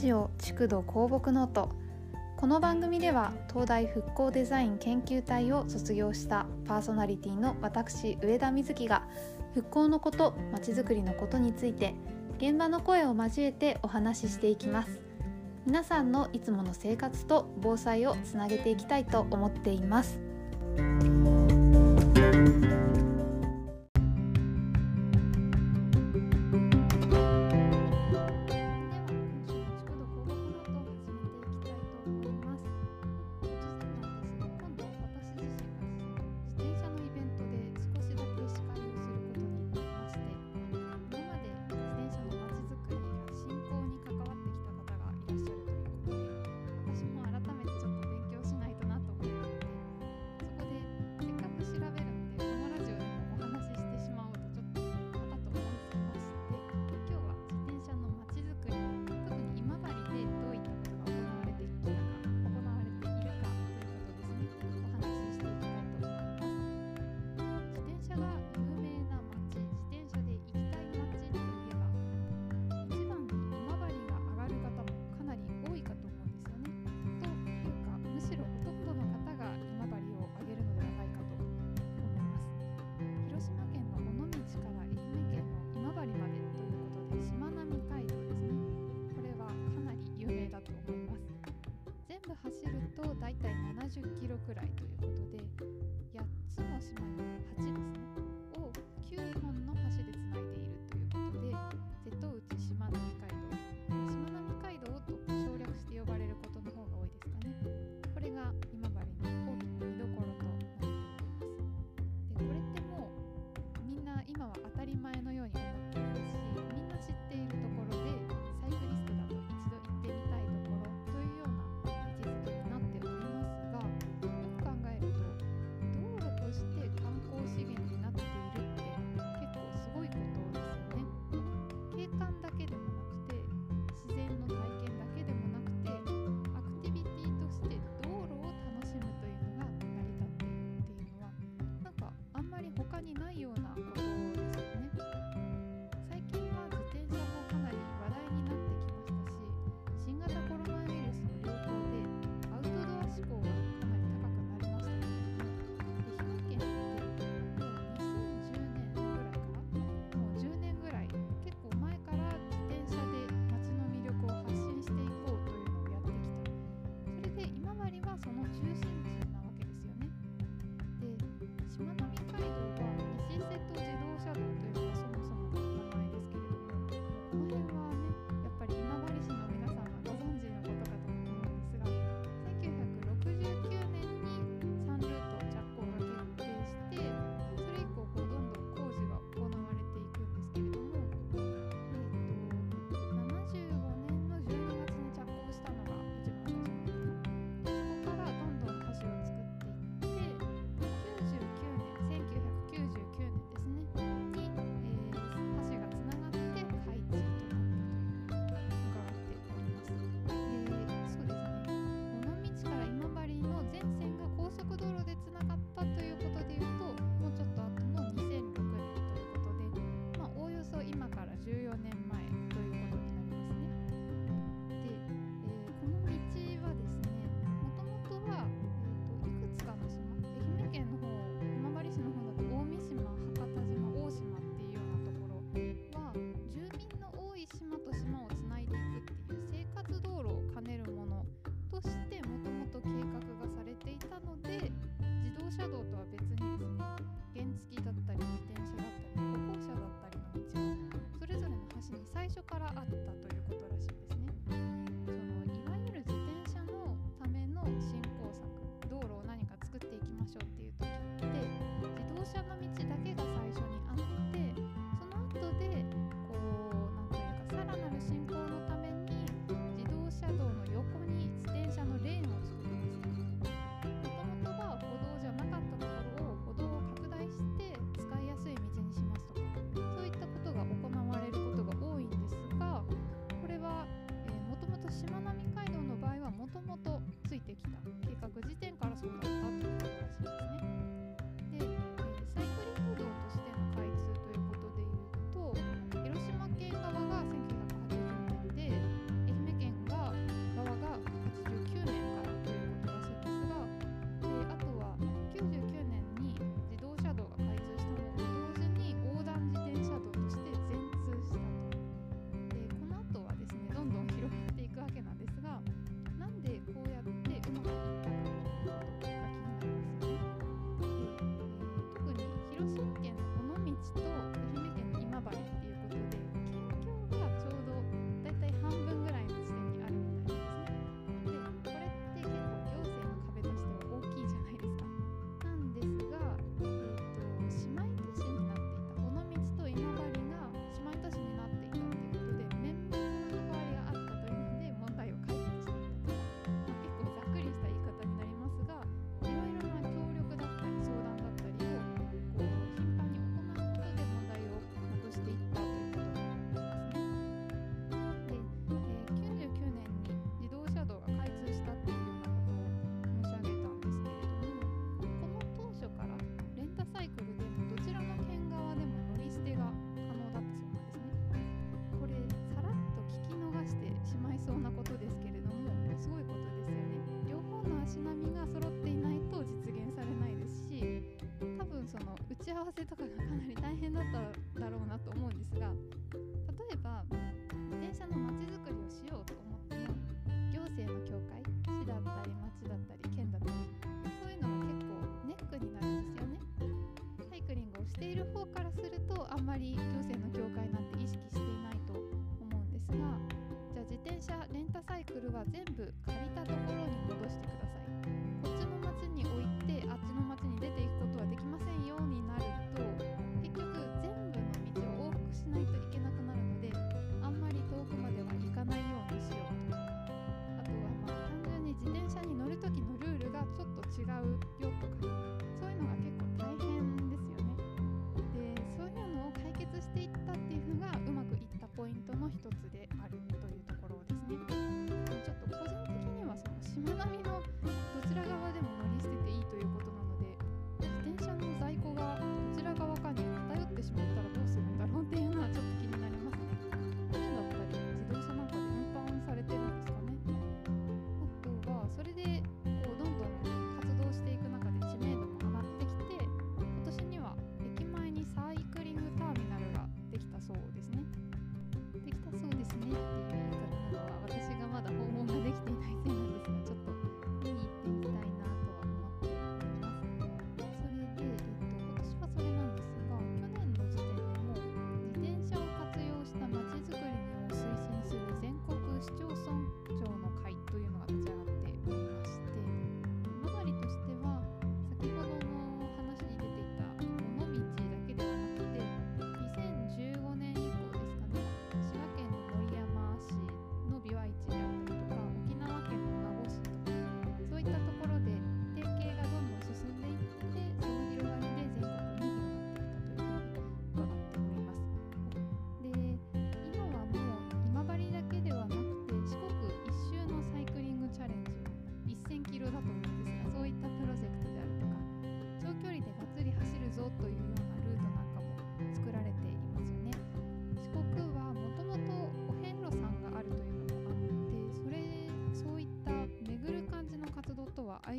ジオ築土公木ノート。この番組では東大復興デザイン研究隊を卒業したパーソナリティの私上田瑞希が復興のことまちづくりのことについて現場の声を交えてお話ししていきます。皆さんのいつもの生活と防災をつなげていきたいと思っています。70キロくらいということで8つ足並みが揃っていないと実現されないですし多分その打ち合わせとかがかなり大変だっただろうなと思うんですが例えば自転車のまちづくりをしようと思って行政の協会市だったり町だったり県だったりそういうのが結構ネックになるんですよね。サイクリングをしている方からするとあんまり行政の協会なんて意識していないと思うんですがじゃあ自転車レンタサイクルは全部借りたど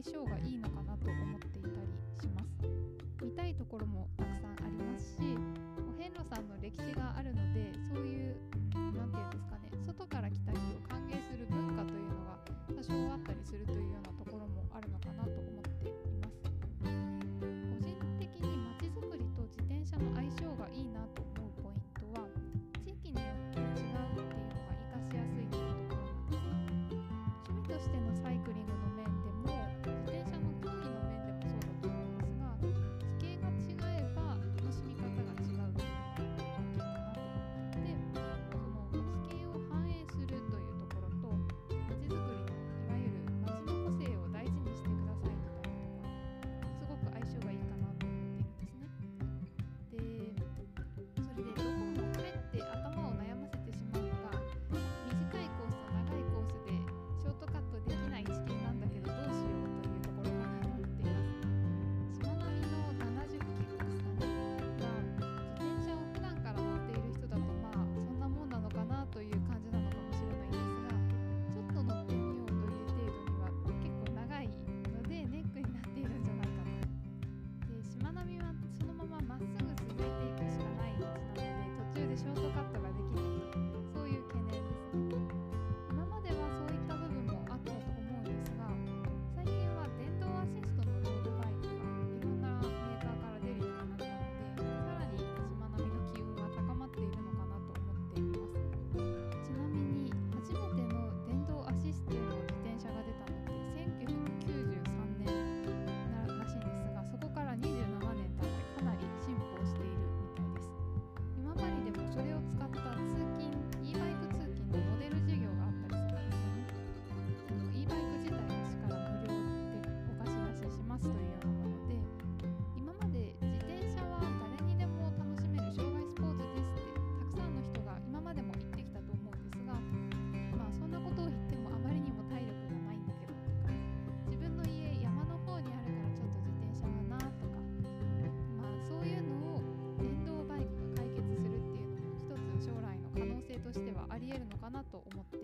相性がいいのかなと思っていたりします。見たいところもたくさんありますしお遍路さんの歴史があるのでそういう何て言うんですかね外から来た人を歓迎する文化というのが多少あったりするというようなところもあるのかなと思ってと思って